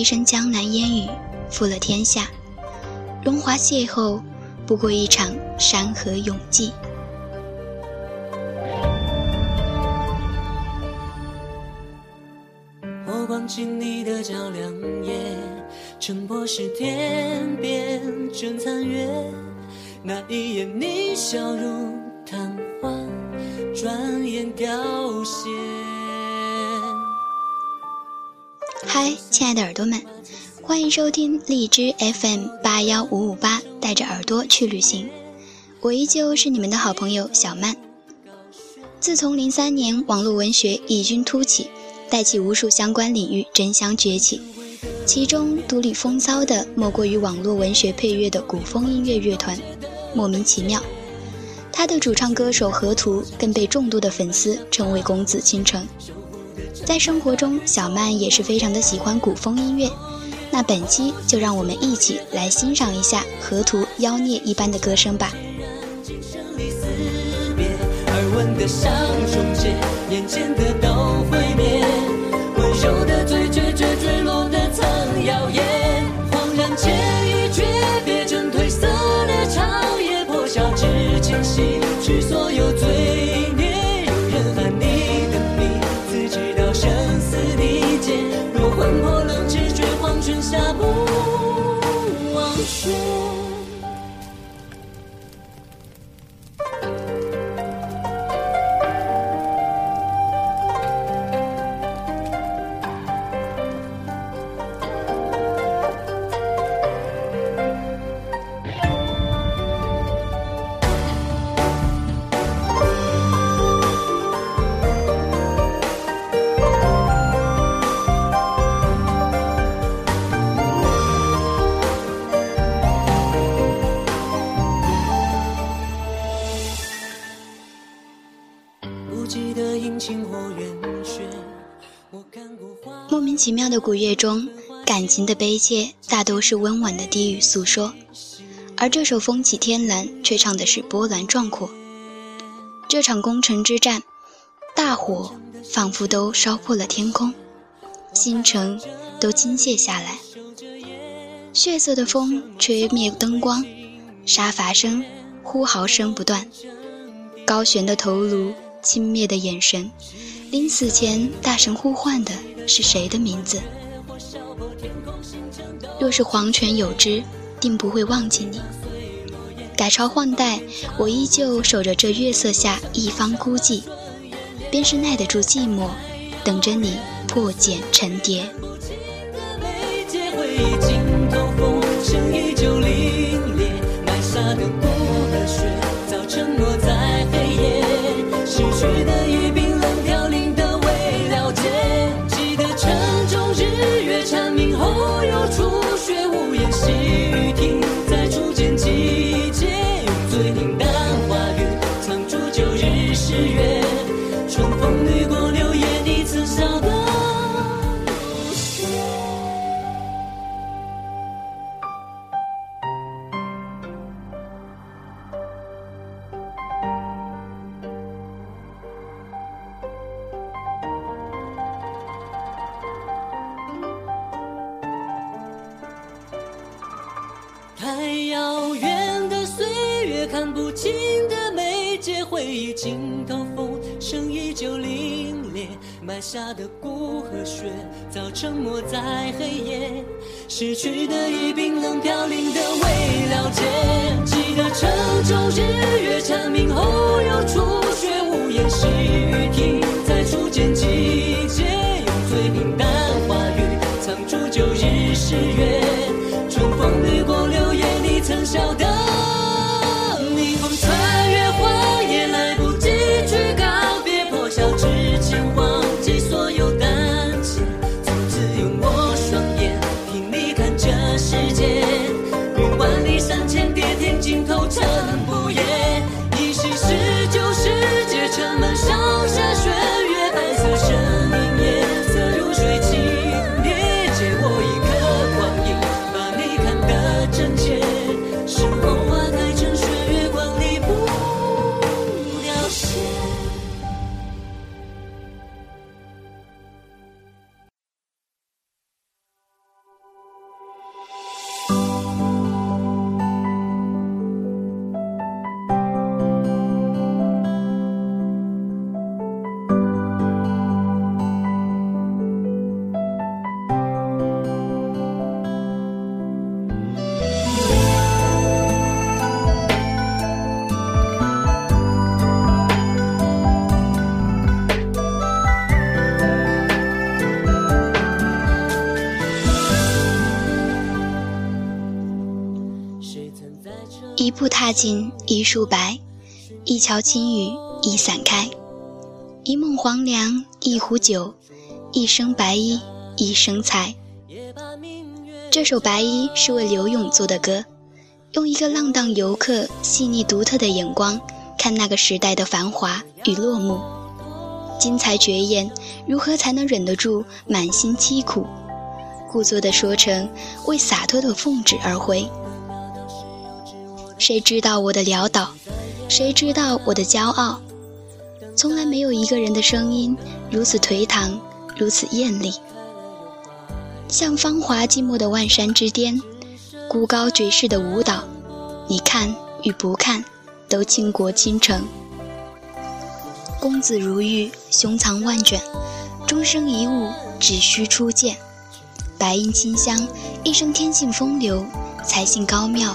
一身江南烟雨，负了天下。荣华邂逅，不过一场山河永寂。火光进你的照亮夜，城破时天边正残月。那一眼你笑如昙花，转眼凋谢。嗨，亲爱的耳朵们，欢迎收听荔枝 FM 八幺五五八，带着耳朵去旅行。我依旧是你们的好朋友小曼。自从零三年网络文学异军突起，带起无数相关领域争相崛起，其中独领风骚的莫过于网络文学配乐的古风音乐乐团，莫名其妙。他的主唱歌手河图更被众多的粉丝称为公子倾城。在生活中，小曼也是非常的喜欢古风音乐。那本期就让我们一起来欣赏一下河图妖孽一般的歌声吧。恍然间已诀别，成褪色的长夜，破晓之前洗去所有罪奇妙的古乐中，感情的悲切大都是温婉的低语诉说，而这首风起天蓝却唱的是波澜壮阔。这场攻城之战，大火仿佛都烧破了天空，星辰都倾泻下来，血色的风吹灭灯光，杀伐声、呼号声不断，高悬的头颅。轻蔑的眼神，临死前大声呼唤的是谁的名字？若是黄泉有知，定不会忘记你。改朝换代，我依旧守着这月色下一方孤寂，便是耐得住寂寞，等着你破茧成蝶。太遥远的岁月，看不清的眉睫，回忆尽头风声依旧凛冽，埋下的骨和血早沉没在黑夜。失去的已冰冷飘零的未了解。记得城中日月蝉鸣后又初雪，无言是雨停在初见季节，用最平淡话语藏住旧日誓约。踏进一树白，一桥清雨一伞开，一梦黄粱一壶酒，一生白衣一生才。这首《白衣》是为刘勇做的歌，用一个浪荡游客细腻独特的眼光看那个时代的繁华与落幕，精彩绝艳，如何才能忍得住满心凄苦？故作的说成为洒脱的奉旨而回。谁知道我的潦倒？谁知道我的骄傲？从来没有一个人的声音如此颓唐，如此艳丽，像芳华寂寞的万山之巅，孤高绝世的舞蹈。你看与不看，都倾国倾城。公子如玉，胸藏万卷，终生一物，只需初见。白衣清香，一生天性风流，才性高妙。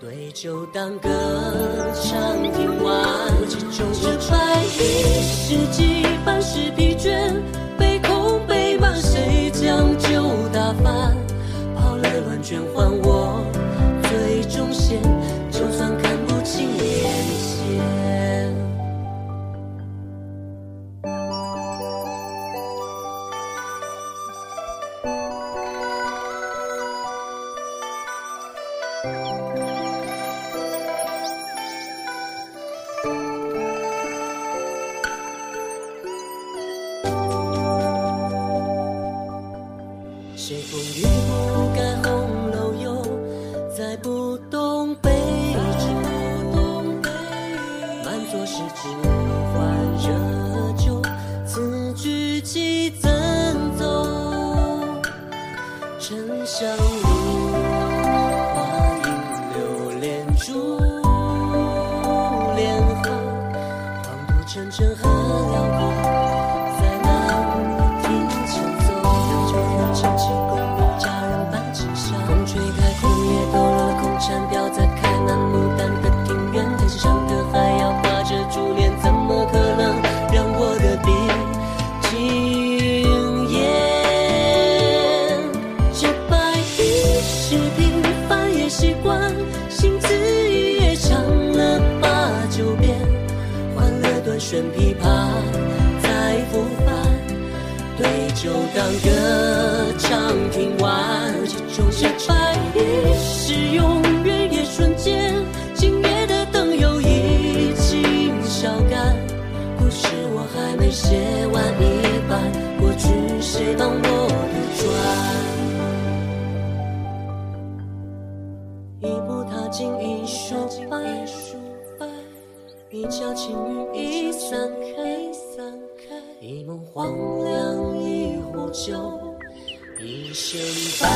对酒当歌，唱听完。这白衣是几是平凡也习惯，心自一也唱了八九遍，换了断弦琵琶再不返，对酒当歌唱听完，这种是败也是永远也瞬间，今夜的灯又已经烧干，故事我还没写完一半，过去谁帮我？一角晴雨一散开一梦黄粱一壶酒一生在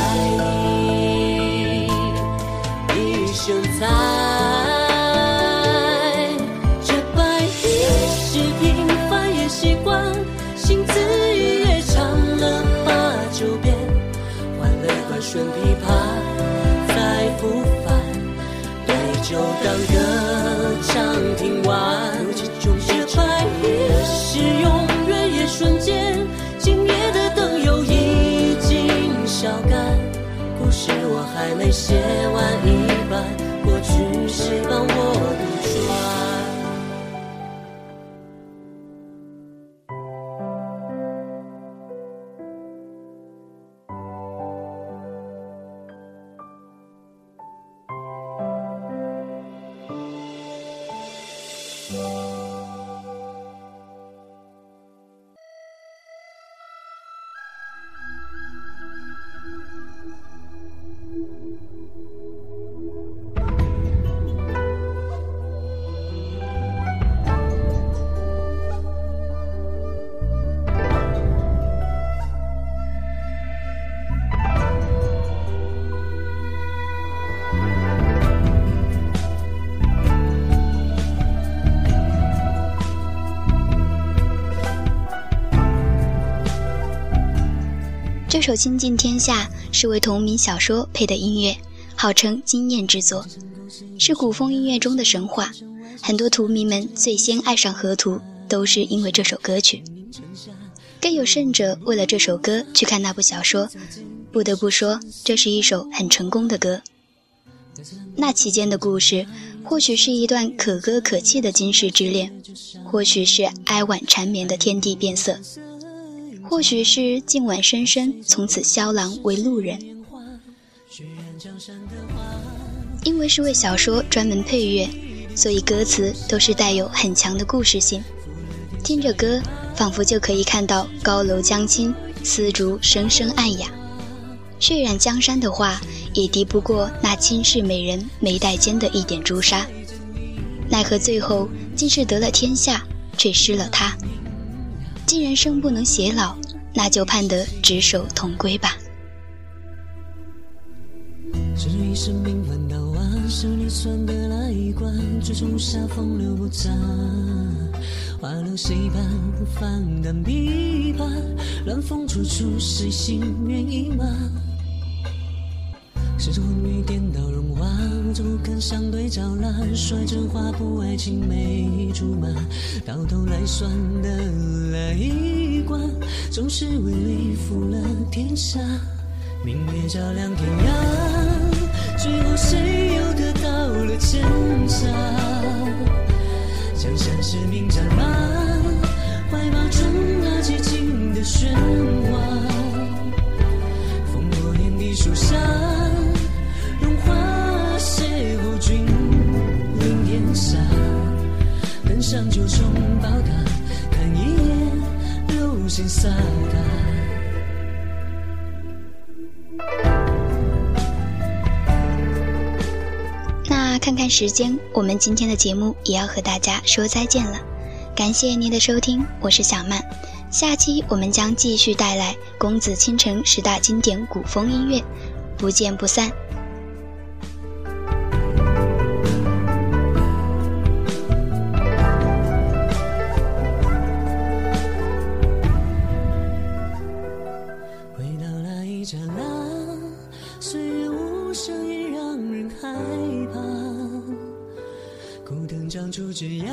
一生在首《倾尽天下》是为同名小说配的音乐，号称惊艳之作，是古风音乐中的神话。很多图迷们最先爱上河图，都是因为这首歌曲。更有甚者，为了这首歌去看那部小说。不得不说，这是一首很成功的歌。那期间的故事，或许是一段可歌可泣的今世之恋，或许是哀婉缠绵的天地变色，或许是今晚深深从此萧郎为路人。因为是为小说专门配乐，所以歌词都是带有很强的故事性。听着歌，仿佛就可以看到高楼将倾，丝竹声声暗哑。血染江山的话，也敌不过那倾世美人眉黛间的一点朱砂。奈何最后竟是得了天下，却失了他。既然生不能偕老，那就盼得执手同归吧。这一生平凡到晚，是你算的那一关，最终下风流不杂。花落谁伴？翻干琵琶，乱风处处，谁心愿意吗？是昏雨颠倒不肯相对照烂？率真话不，爱情梅竹马，到头来算得了一卦，总是为利负了天下。明月照亮天涯，最后谁又得到了真相？江山是名战上九重宝塔，看一眼流星洒。那看看时间，我们今天的节目也要和大家说再见了。感谢您的收听，我是小曼。下期我们将继续带来公子倾城十大经典古风音乐，不见不散。长出枝桠，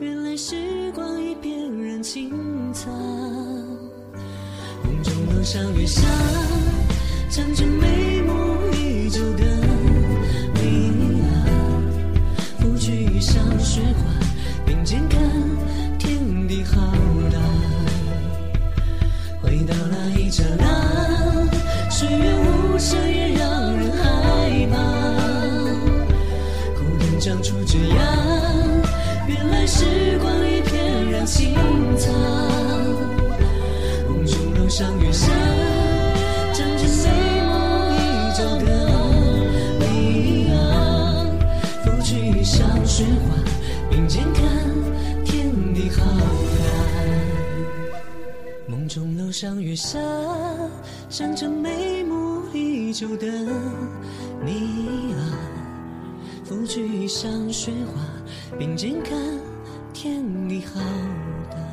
原来时光已翩然青苍。梦中楼上月下，唱着眉目依旧的你啊。拂去衣上雪花，并肩看天地浩大。回到那一刹那，岁月无声也怕。孤灯长出枝桠。时光已翩然青苍，梦中楼上月下，唱着眉目依旧的你啊，拂去衣上雪花，并肩看天地浩大。梦中楼上月下，唱着眉目依旧的你啊，拂去衣上雪花，并肩看。天地浩大。